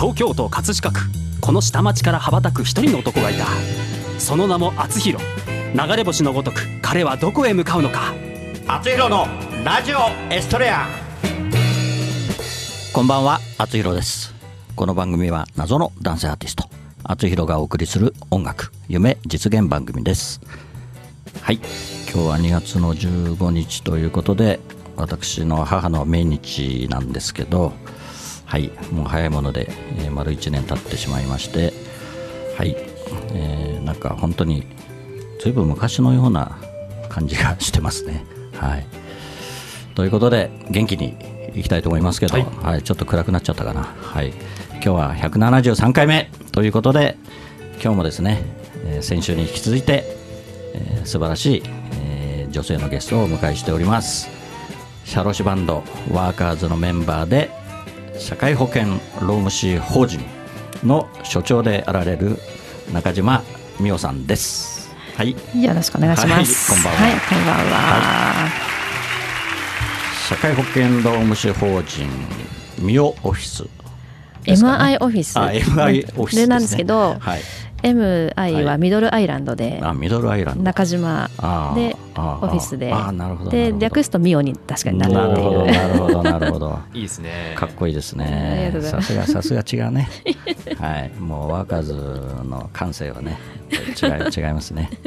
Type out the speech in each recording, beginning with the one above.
東京都葛飾区。この下町から羽ばたく一人の男がいた。その名も厚弘。流れ星のごとく彼はどこへ向かうのか。厚弘のラジオエストレア。こんばんは厚弘です。この番組は謎の男性アーティスト厚弘がお送りする音楽夢実現番組です。はい。今日は2月の15日ということで私の母の命日なんですけどはいもう早いもので、えー、丸1年経ってしまいましてはい、えー、なんか本当にずいぶん昔のような感じがしてますね。はい。ということで元気にいきたいと思いますけど、はい、はい、ちょっと暗くなっちゃったかな。はい。今日は173回目ということで今日もですね、えー、先週に引き続いて、えー、素晴らしい、えー、女性のゲストをお迎えしております。シャロシバンドワーカーズのメンバーで社会保険労務士法人の所長であられる中島美代さんです。はい。よろしくお願いします。はい、こんばんは。はい、こんばんは。はい、社会保険労務士法人美代オフィス、ね。MI オフィス。あ、MI オフィス、ね、なんですけど、はい、MI はミドルアイランドで、あミドルアイランド。中島でオフィスで。あなるほどで略すとミオに確かになるっていう。なるほどなるほど いいですね。かっこいいですね。さすがさすが違うね。はい。もうワーカーズの感性はね違い 違いますね。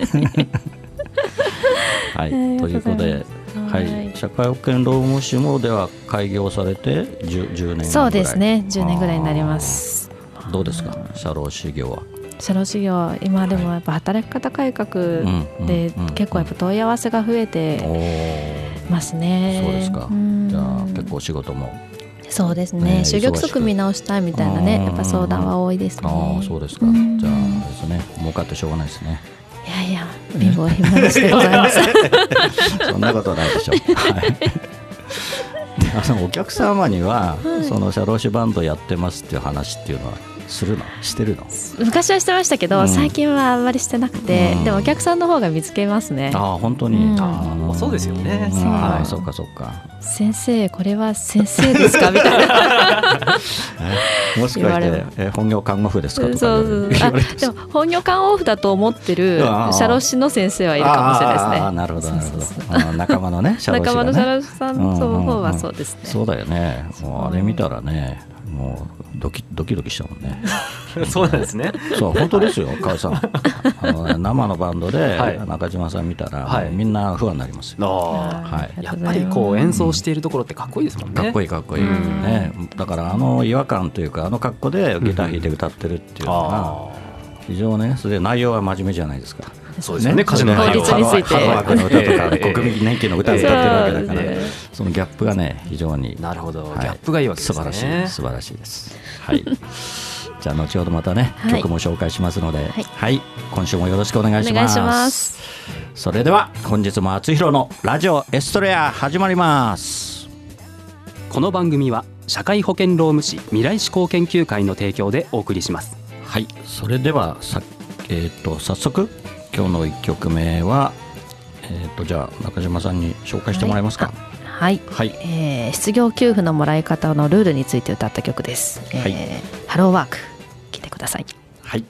はい、ということで、はい、社会保険労務士もでは開業されて 10, 10年そうですね。10年ぐらいになります。どうですか？社労士業は社労士業今でもやっぱ働き方改革で結構やっぱ問い合わせが増えてますね。そうですか。じゃあ結構仕事もそうですね。就業規則見直したいみたいなね、やっぱ相談は多いですね。ああ、そうですか。じゃあですね、儲かってしょうがないですね。いやいや、貧乏暇でしてございます。そんなことないでしょう。はい。あのお客様には、その社労士バンドやってますっていう話っていうのはするの？してるの？昔はしてましたけど、うん、最近はあんまりしてなくて、うん、でもお客さんの方が見つけますね。あ本当に、うん、あそうですよね、う。ん、はい、そうかそうか。先生これは先生ですか？みたいな。もしかしてえ本業看護婦ですかとかそうそうでも本業看護婦だと思ってる社労士の先生はいるかもしれないですね。あなるほどなるほど。仲間のね社労士、ね、仲間の社労士さん。の方はそうですね、そうだよね。もうあれ見たらねもうドキドキドキしたもんね。そうなんですね。そう本当ですよ川さん。あの生のバンドで中島さん見たら、はい、みんな不安になりますよ、はい、やっぱりこう演奏しているところってかっこいいですもんね。かっこいいかっこいい、ね、だからあの違和感というかあの格好でギター弾いて歌ってるっていうのが非常ねそれで内容は真面目じゃないですかそうですね。歌詞の法律について。ハローの歌とか国民年金の歌を歌ってるわけだからそのギャップがね非常になるほど、ギャップがいいわけですね。素晴らしい素晴らしいです。はい。じゃあ後ほどまたね、曲も紹介しますので、はい、今週もよろしくお願いします。それでは本日も厚弘のラジオエストレア始まります。この番組は社会保険労務士未来志向研究会の提供でお送りします。はい。それではさえーと早速今日の1曲目は、えーと、じゃあ中島さんに紹介してもらえますか？はい、はい、えー、失業給付のもらい方のルールについて歌った曲です。はい、えー、ハローワーク聞いてください。はい。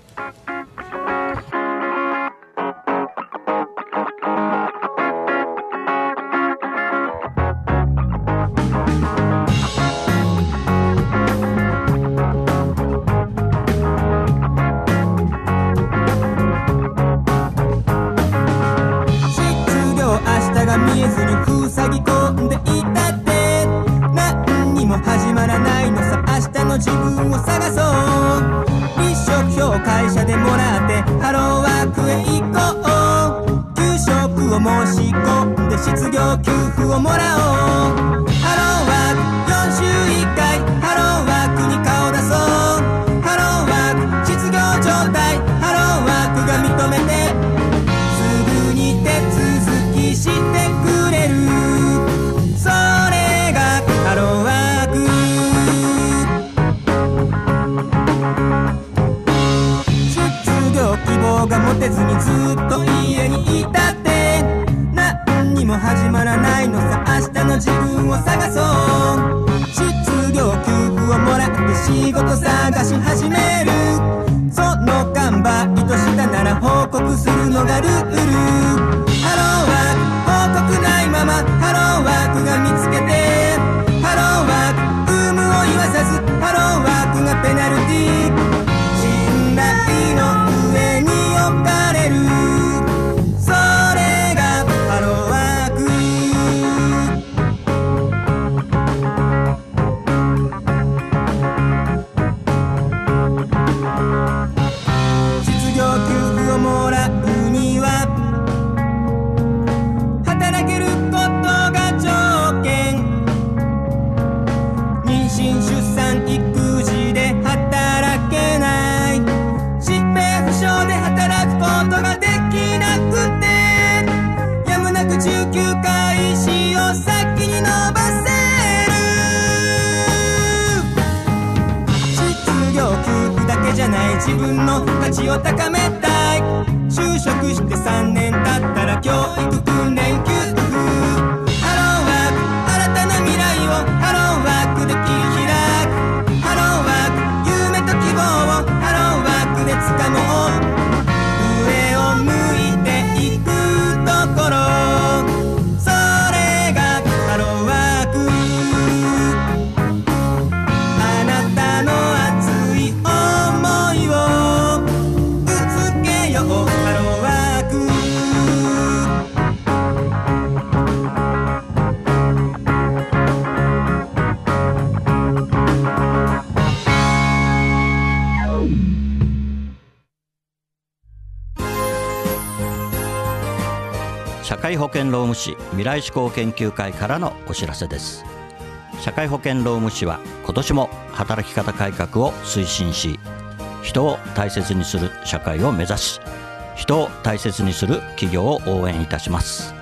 自分の価値を高めたい。就職して3年経ったら教育会保険労務士未来志向研究会からのお知らせです。社会保険労務士は今年も働き方改革を推進し人を大切にする社会を目指し人を大切にする企業を応援いたします。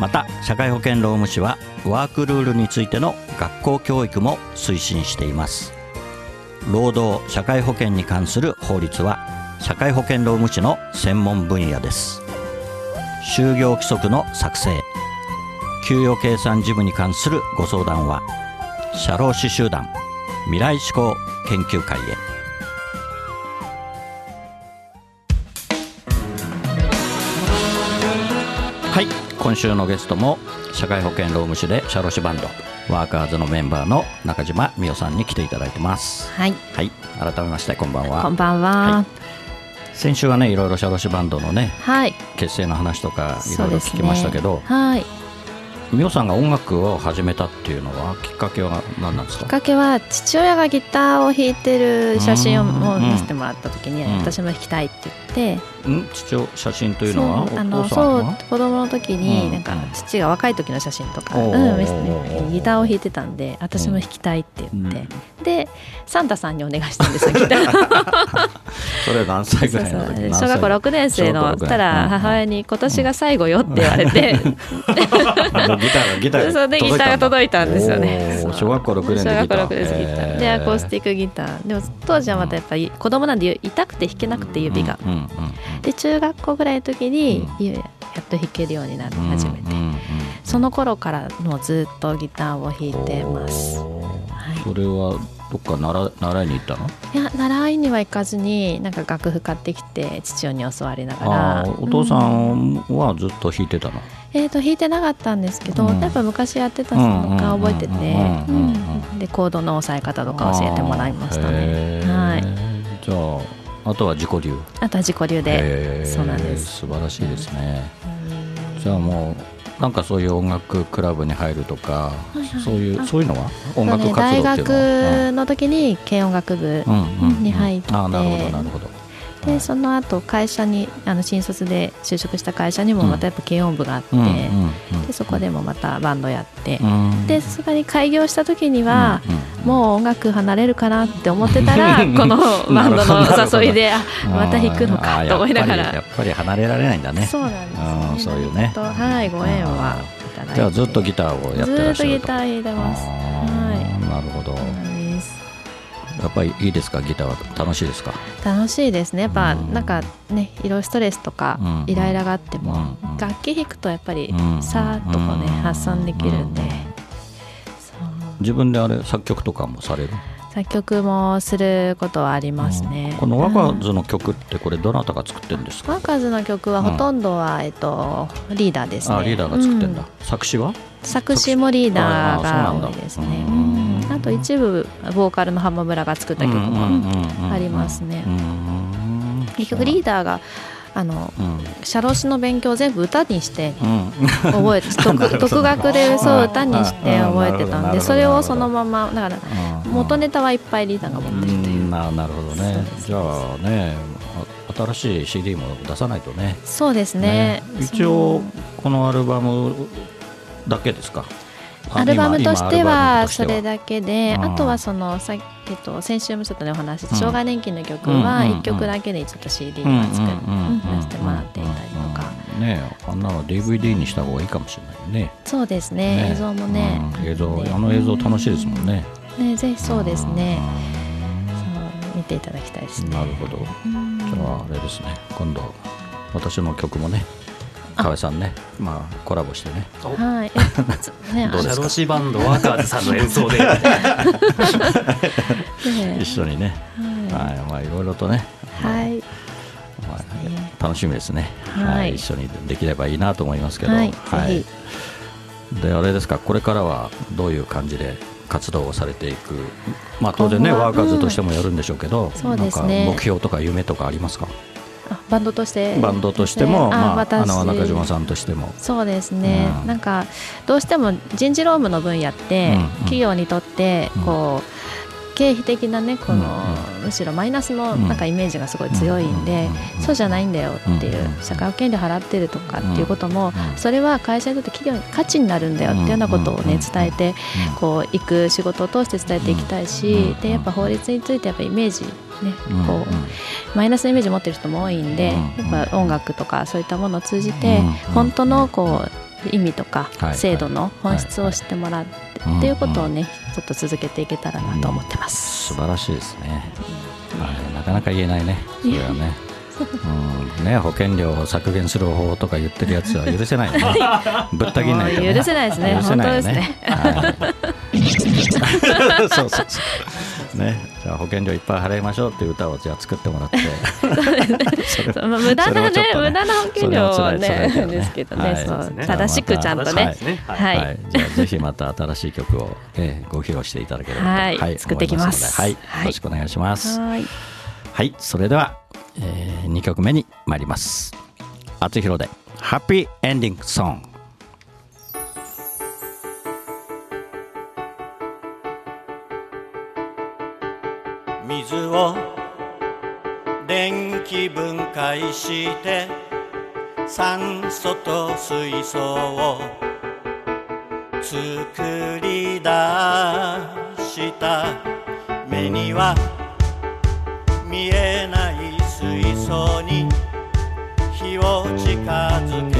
また社会保険労務士はワークルールについての学校教育も推進しています。労働社会保険に関する法律は社会保険労務士の専門分野です。就業規則の作成。給与計算事務に関するご相談は社労士集団未来志向研究会へ。はい今週のゲストも社会保険労務士で社労士バンドワーカーズのメンバーの中島美代さんに来ていただいてます。はい。はい改めましてこんばんは。こんばんは。はい先週はねいろいろ社労士バンドのねはい、結成の話とかいろいろ聞きましたけど、はい。美桜さんが音楽を始めたっていうのはきっかけは何なんですか？きっかけは父親がギターを弾いてる写真をうん見せてもらった時にうん。私も弾きたいって言って、ん？父親写真というのは？あおのそう子供の時うんになんか父が若い時の写真とか、おううんギターを弾いてたんで私も弾きたいって言って、でサンタさんにお願いしたんですよギター。それ何歳ぐらいの時小学校6年生のたらうん母親に今年が最後よって言われて、ギターがギターでギターが届いたんですよね。小学校6年でギター。小学校6年生ギター。でアコースティックギター。でも当時はまたやっぱり子供なんで痛くて弾けなくて指が、うんうんうんで中学校ぐらいの時にうやっと弾けるようになり始めて、うんうんうんその頃からもうずっとギターを弾いてます。はい。それはどっか習習いに行ったの？いや習いには行かずになんか楽譜買ってきて父親に教わりながあらーお父さうんはずっと弾いてたの？えー、と弾いてなかったんですけど、うん。やっぱ昔やってたのが覚えててうんうんうんうん。うん。でコードの押さえ方とか教えてもらいましたね。はい。じゃああとは自己流。あとは自己流で。そうなんです。素晴らしいですね、じゃあもうなんかそういう音楽クラブに入るとか、そういうそういうのは？音楽活動大っていうのは、学の時に軽音楽部うんうんうん。に入って。あーなるほどなるほどでその後会社にあの新卒で就職した会社にもまたやっぱ軽音部があって、うんでそこでもまたバンドやって、うん。でさすがに開業した時には、うんうん。もう音楽離れるかなって思ってたら この バンドのお誘いであまた弾くのかと思いながら。やっぱり離れられないんだね。そうなんですうんねそういうね。はいご縁はじゃあずっとギターをやってらっしゃるずっとギター弾いてます。あはーなるほどやっぱりいいですか？ギターは。楽しいですか？楽しいですね。やっぱうん。なんかねいろいろストレスとかうんイライラがあってもうん楽器弾くとやっぱりうんさーっとこうねうん発散できるんで。自分であれ作曲とかもされる？作曲もすることはありますね、うん、このワカーズの曲ってこれどなたが作ってるんですか、ワカーズの曲はほとんどは、えっと、リーダーですね。あリーダーが作ってんだ、作詞は？作詞もリーダーが多いですねあと一部ボーカルの浜村が作った曲もありますね。結局リーダーがあの、うん、社労士の勉強を全部歌にして覚えて、うん、独学でそう歌にして覚えてたんでそれをそのままだから元ネタはいっぱいリーダーが持ってるという、ななるほどね。じゃあね新しい CD も出さないとね。そうですね、ね、一応このアルバムだけですか？アルバムとしてはそれだけであとはそのさえっと、先週もちょっとねお話し障害年金の曲は1曲だけでちょっと CD を作ってもらっていたりとか。ねあんなの DVD にした方がいいかもしれないね。そうですね映像もね。映像あの映像楽しいですもんね。ねぜひそうですね。そう見ていただきたいですね。なるほど。じゃああれですね。今度私の曲もね河合さんね、まあコラボしてね。はい。ね、どうですか？シバンドワーカーズさんの演奏で一緒にね。はい、まあいろいろとね。はい。まあ楽しみですね。はい、一緒にできればいいなと思いますけど。はい。であれですか、これからはどういう感じで活動をされていく？まあ当然ね、ワーカーズとしてもやるんでしょうけど、なんか目標とか夢とかありますか？バンドとして。バンドとしても、まあ、あの中島さんとしても。そうですね、うん、なんかどうしても人事労務の分野って、うん企業にとってこう、経費的なねこの、うんむしろマイナスのなんかイメージがすごい強いんで、うんそうじゃないんだよっていう、社会保険料払ってるとかっていうことも、それは会社にとって企業に価値になるんだよっていうようなことをね伝えてこう行く仕事を通して伝えていきたいし、でやっぱ法律についてやっぱイメージね、こうマイナスのイメージを持ってる人も多いんで、やっぱ音楽とかそういったものを通じて、本当のこう意味とか制度の本質を知ってもらってっていうことをねちょっと続けていけたらなと思ってます。素晴らしいですね。なかなか言えないね。それはね。うんね、保険料を削減する方法とか言ってるやつは許せないよね。ぶった切んないと、ね、許せないですね。許せないよね。そうそうそう。ね、じゃあ保険料いっぱい払いましょうっていう歌をじゃあ作ってもらって。無駄なね、無駄な保険料はね、ですけどね、そう正しくちゃんとね。はい。じゃあぜひまた新しい曲をえご披露していただければと、はい、作っていきます。はい、よろしくお願いします。はい。はい、それでは、えー、2曲目に参ります。あつひろで、ハッピーエンディングソング。水を電気分解して酸素と水素を作り出した。目には見えない水素に火を近づけ。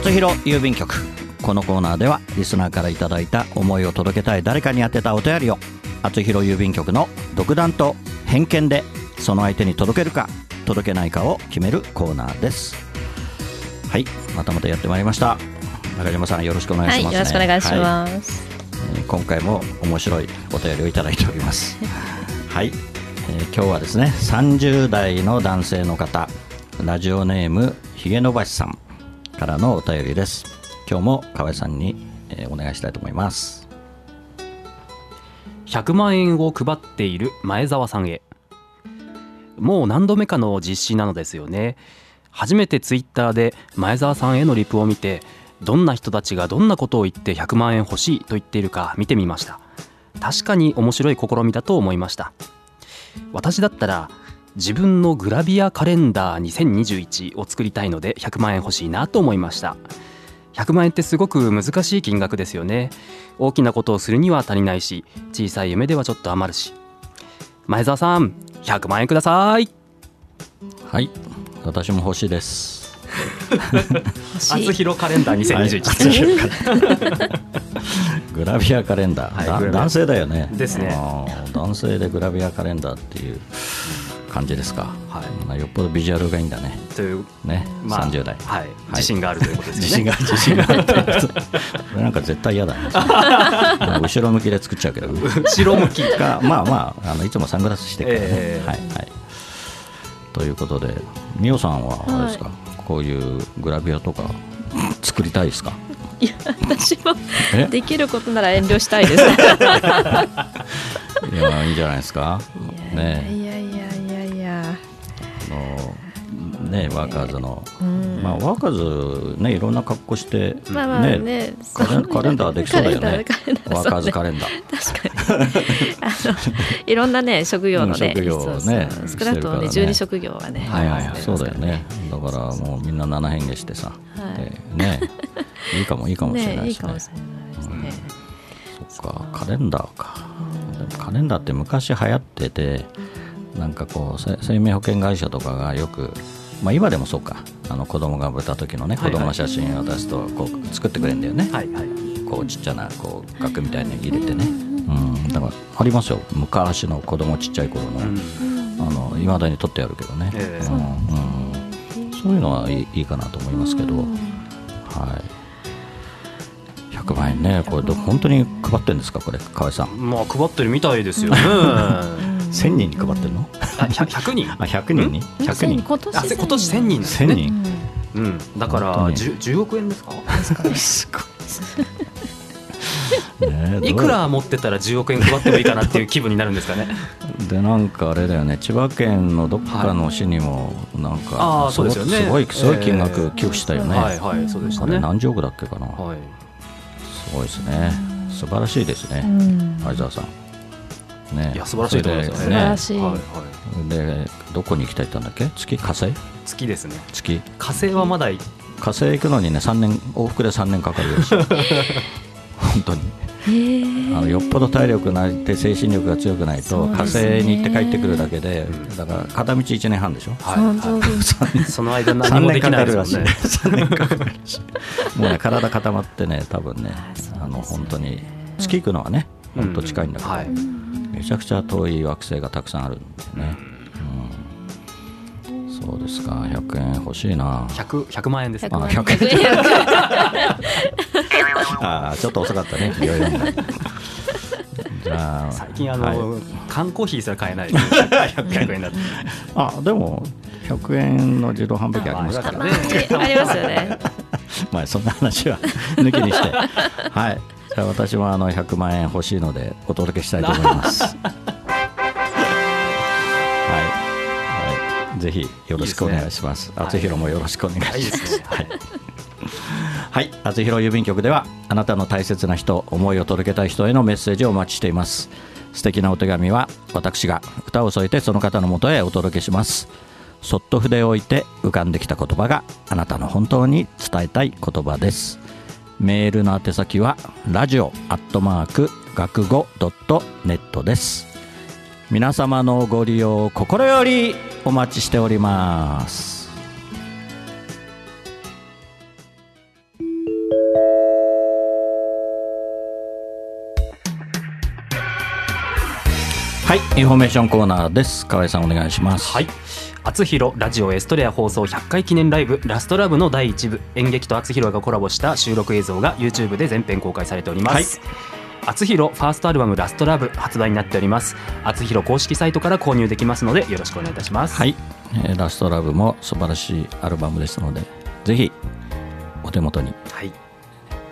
厚弘郵便局。このコーナーではリスナーからいただいた思いを届けたい誰かに宛てたお便りを厚弘郵便局の独断と偏見でその相手に届けるか届けないかを決めるコーナーです。はいまたまたやってまいりました。中島さんよろしくお願いはい、します、ね。よろしくお願いしはます。えー今回も面白いお便りをいただいております。はい、えー今日はですね30代の男性の方。ラジオネームひげのばしさんからのお便りです。今日も河合さんに、えーお願いしたいと思います。100万円を配っている前澤さんへ。もう何度目かの実施なのですよね。初めてツイッターで前澤さんへのリプを見てどんな人たちがどんなことを言って100万円欲しいと言っているか見てみました。確かに面白い試みだと思いました。私だったら自分のグラビアカレンダー2021を作りたいので100万円欲しいなと思いました。100万円ってすごく難しい金額ですよね。大きなことをするには足りないし小さい夢ではちょっと余るし。前澤さん100万円ください。はい私も欲しいです。欲しい厚弘カレンダー。2021、グラビアカレンダー、だはい男性だよね。ですね。男性でグラビアカレンダーっていう感じですか、はい。まあよっぽどビジュアルがいいんだね。という、ね、まあ30代。はい、自信があるということですね。信が 自信があるこれなんか絶対嫌だね。後ろ向きで作っちゃうけど後ろ向きか。まあまああのいつもサングラスしてるからね、ええ。はいはい。ということで美桜さんはあれですか、こういうグラビアとか作りたいですか？いや、私もえ？できることなら遠慮したいです。いやいいんじゃないですか？ねねワーカーズの、うん。まあワーカーズねいろんな格好して、まあまあねカレンカレンダーできそうだよね。ワーカーズカレンダー。確かに。いろんなね、職業のね、うん職業をね少なくともね、してるからね。12職業はね。はいはいはい。そうだよね。だからもうみんな七変化してさ、ね。いいかもいいかもしれなね、いしね。そっかカレンダーか、カレンダーって昔流行っててなんかこうせ生命保険会社とかがよくまあ今でもそうか。あの子供が産んだ時のね子供の写真を出すとこう作ってくれるんだよね、はいはい。こうちっちゃなこう額みたいに入れてね、うん、だからありますよ。昔の子供ちっちゃい頃の、うん。あの未だに撮ってあるけどね、ええ。うん。うん、そういうのはいいいいかなと思いますけど、はい、100万円ね。これど本当に配ってるんですか？これ河合さん。まあ配ってるみたいですよね。1000人に配ってるの？あ100 100人あ100人に100人今年あせ今年1000人です1000ね人。うん、だから本当に。10, 10億円ですか？すごい。いくら持ってたら10億円配ってもいいかなっていう気分になるんですかね？でなんかあれだよね。千葉県のどっかの市にもなんか、あーそうですよね。すごいすごい金額寄付したよね、はいはいそうでしたね何十億だっけかな、はい。すごいですね。素晴らしいですね。うん。相沢さんね。いや素晴らしいと思いますよ。それで素晴らしい。はいはい。でどこに行きたい？って言ったんだっけ月？火星？月ですね。月？火星はまだ火星行くのにね3年往復で3年かかるよ 本当に。あのよっぽど体力ないて精神力が強くないと火星に行って帰ってくるだけでだから片道1年半でしょ。はい。はい。その間何3もでき年かないですもんかるらしい。ね3年かかるらしい。もうね 体固まってね多分ねあの本当に月行くのはね本当近いんだけど、はいめちゃくちゃ遠い惑星がたくさんあるんでね、うん、そうですか。100円欲しいな。100, 100万円ですあ100万100円。あーちょっと遅かったねいろいろじゃあ最近あの、はい。缶コーヒーすら買えない。100円だってあでも100円の自動販売機ありますから。まねあ ありますよね。まあそんな話は抜きにして。はいじゃあ私もあの100万円欲しいのでお届けしたいと思います。はい、はい、ぜひよろしくお願いします。厚弘もよろしくお願いします。はい。はい、厚弘郵便局ではあなたの大切な人思いを届けたい人へのメッセージをお待ちしています。素敵なお手紙は私が歌を添えてその方のもとへお届けします。そっと筆を置いて浮かんできた言葉があなたの本当に伝えたい言葉ですメールの宛先はラジオアットマーク学語ドットネットです皆様のご利用心よりお待ちしておりますはい、インフォメーションコーナーです。河合さんお願いします。はい。厚弘ラジオエストレア放送100回記念ライブラストラブの第1部演劇と厚弘がコラボした収録映像が YouTube で全編公開されております。厚弘ファーストアルバムラストラブ発売になっております。厚弘公式サイトから購入できますのでよろしくお願いいたします。はい、えーラストラブも素晴らしいアルバムですので、ぜひお手元にはい。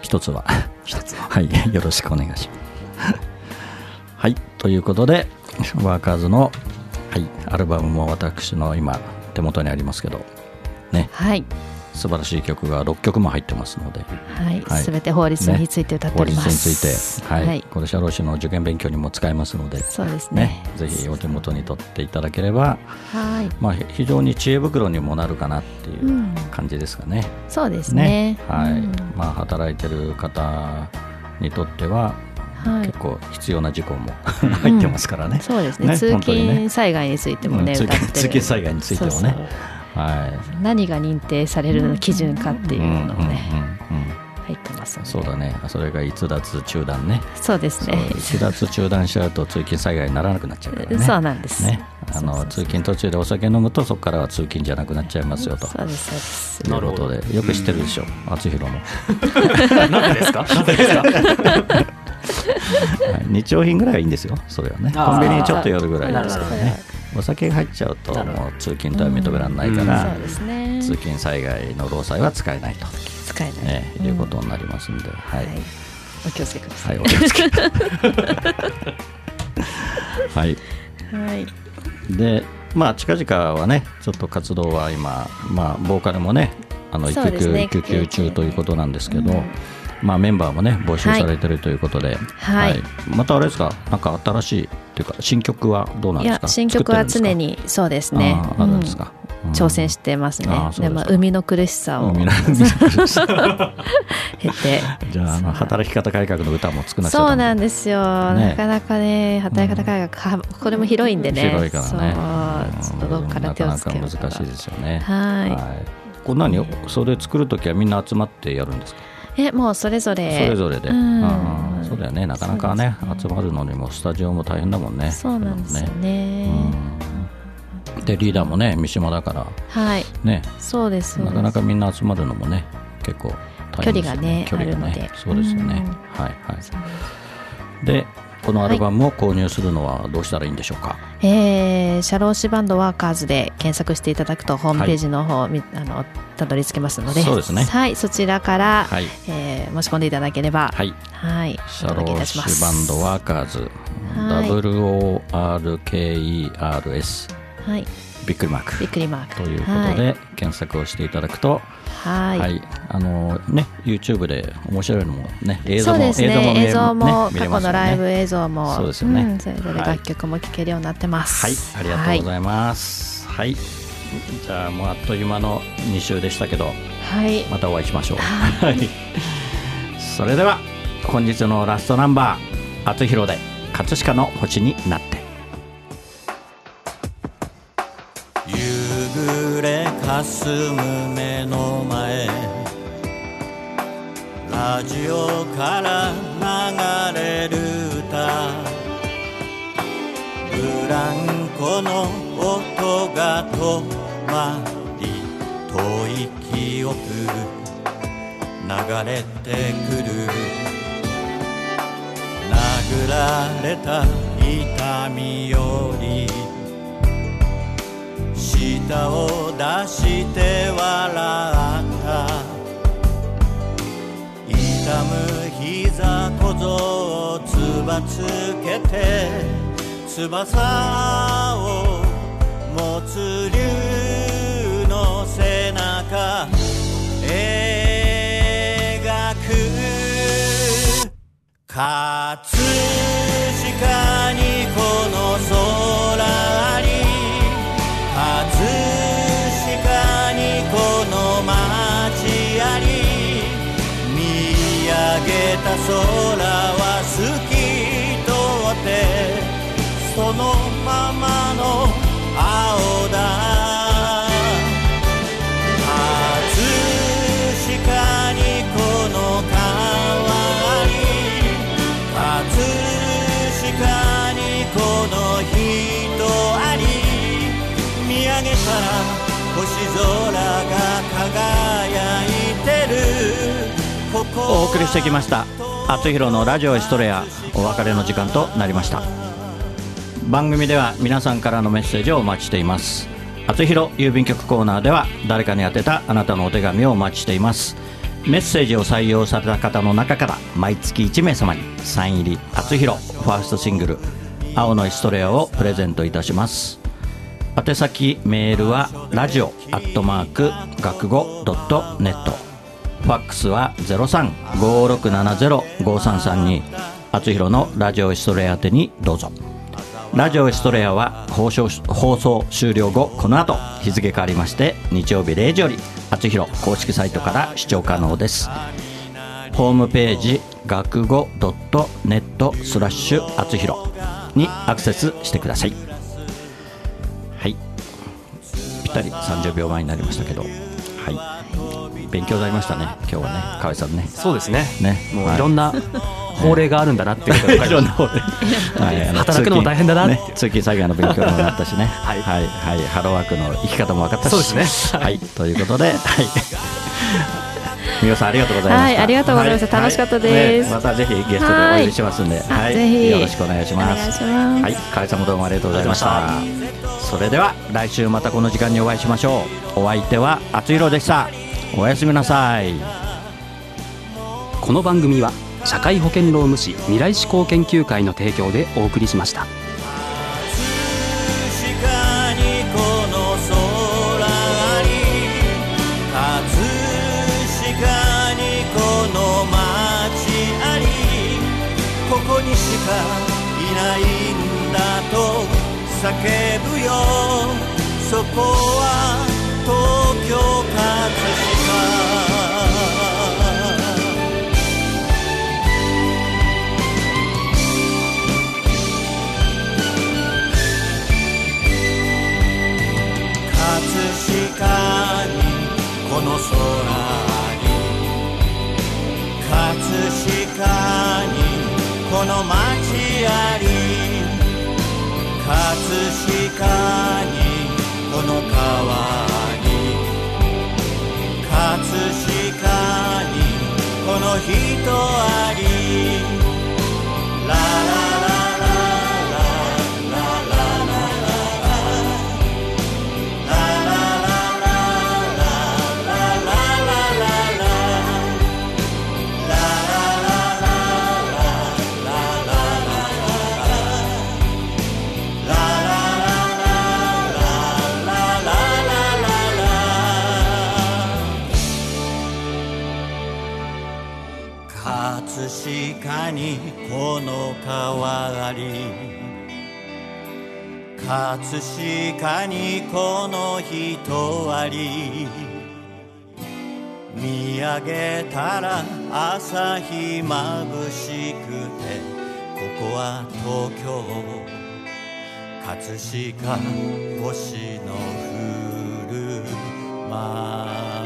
一つは、一つは。はい、よろしくお願いします。はい、ということで、ワーカーズの、はい、アルバムも私の今、手元にありますけど、ね、はい。素晴らしい曲が6曲も入ってますので、はいはい。すべて法律について歌って法おり律にますついて、はい。はい。これ社労士の受験勉強にも使えますので、そうですね。ね、ぜひお手元に取っていただければ、はい。まあ、非常に知恵袋にもなるかなっていううん。感じですかね。そうですね。はい。うん。まあ、働いてる方にとってははい。結構必要な事項も入ってますからね。そうですね。ね。通勤災害についてもね、うん通勤災害についてもね。そうそう。は何が認定される基準かってい。いうのもね、うんうんうんうん。入ってますそうだね。それが逸脱中断ね。そうですそうね逸脱中断しちゃうと通勤災害にならなくなっちゃうからね。そうなんです。ね、あそうそうそう。の通勤途中でお酒飲むとそこからは通勤じゃなくなっちゃいますよと。そうですそうです。ということで。よく知ってるでしょ、厚弘も、なぜですか？なぜですか？はい。日用品ぐらいはいいんですよ。それはね。コンビニにちょっと寄るぐらいですけどね。お酒が入っちゃうともう通勤とは認められないから、通勤災害の労災は使えないと、使えない、ねいうことになりますんで、はい。はい。お気をつけくださはいい、お気をつけ。て はい。はい。でまあ近々はねちょっと活動は今まあボーカルもねあの育休,、ね中ということなんですけど、うんまあメンバーもね募集されてるということで、はい。またあれですか？なんか新しいっていうか新曲はどうなんですか？新曲は常ににそうですね。あるんですか、うん。挑戦してますね。あでも生みの苦しさを。経 て。じゃああの働き方改革の歌も作らなそうなんでですよ、ね。なかなかね働き方改革、かこれも広いんでね。広いからね。そう。ちょっとどっから手をつけようなかなか難しいですよね。はい。これ何それ作るときはみんな集まってやるんですか？えもうそれぞれ。それぞれで、うん。そうだよね。なかなかねそうです集まるのにもスタジオも大変だもんね。そうなんですよね。うん。でリーダーもね三島だから。はい。ね。そうです。なかなかみんな集まるのもね結構大変ですよ距離がね距離があるので。そうですよね。うん。はいはい。でこのアルバムを購入するのはどうしたらいいんでしょうか、えー、社労士バンドワーカーズで検索していただくとホームページの方、みあのたどり着けますので。そうですね。はいそちらから、はい。えー申し込んでいただければはい。はい社お届けい労たします。士バンドワーカーズ、はい。WORKERS はいびっくりマーク。びっくりマーク。ということで、検索をしていただくと、はい、はい、あのね、YouTube で面白いのもね、映像もね。映像も過ね。見れますよね。去のライブ映像もそうですよね。んそれぞれ楽曲も聴けるようになってます。はい、ありがとうございます。はい、じゃあもうあっという間の2週でしたけど、はい。またお会いしましょう。はい、それでは本日のラストナンバー、厚弘で葛飾の星になって。暮れかすむ目の前。ラジオから流れる歌。ブランコの音が止まり遠い記憶流れてくる。殴られた痛みより舌を出して笑った。痛む膝小僧をつばつけて翼を持つ竜の背中描く。葛飾にこの空は透き通ってそのままの青だ。葛飾にこの川あり葛飾にこの人あり見上げたら星空が輝いてる。お送りしてきました。厚弘のラジオエストレアお別れの時間となりました。番組では皆さんからのメッセージをお待ちしています。厚弘郵便局コーナーでは誰かに宛てたあなたのお手紙をお待ちしています。メッセージを採用された方の中から毎月1名様にサイン入り厚弘ファーストシングル「青のエストレア」をプレゼントいたします。宛先メールはラジオアットマーク学語ドットネット。ファックスは0356705332厚弘のラジオエストレア宛てにどうぞ。ラジオエストレアは放送放送終了後この後日付変わりまして日曜日0時より厚弘公式サイトから視聴可能です。ホームページ学語 .net スラッシュ厚弘にアクセスしてください。はい。ぴったり30秒前になりましたけど。はい。勉強になりましたね今日はね河合さんね。そうですね。ね。もうはいいろんな法令があるんだなっていうことが分かりましたはい。働くのも大変だなって通勤ね通勤作業の勉強にもなったしね。はい。はい。はい。ハローワークの生き方も分かったし。そうですね。はい。ということではい。みおさんありがとうございました。はい。ありがとうございました。は楽しかったです。ね。またぜひゲストでお呼びしますんで。あはい。ぜひ。よろしくお願いします。お願いします。はい。河合さんもどうもありがとうございました。それでは来週またこの時間にお会いしましょう。お相手はあつひろでしたおやすみなさい。この番組は社会保険労務士未来志向研究会の提供でお送りしました。確かにこの空あり葛飾にこの街ありここにしかいないんだと叫ぶよ。そこは東京葛飾の空に葛飾にこの街あり。葛飾にこの川に葛飾にこの人あり。ララララ葛飾にこの人あり見上げたら朝日まぶしくてここは東京葛飾星の降る街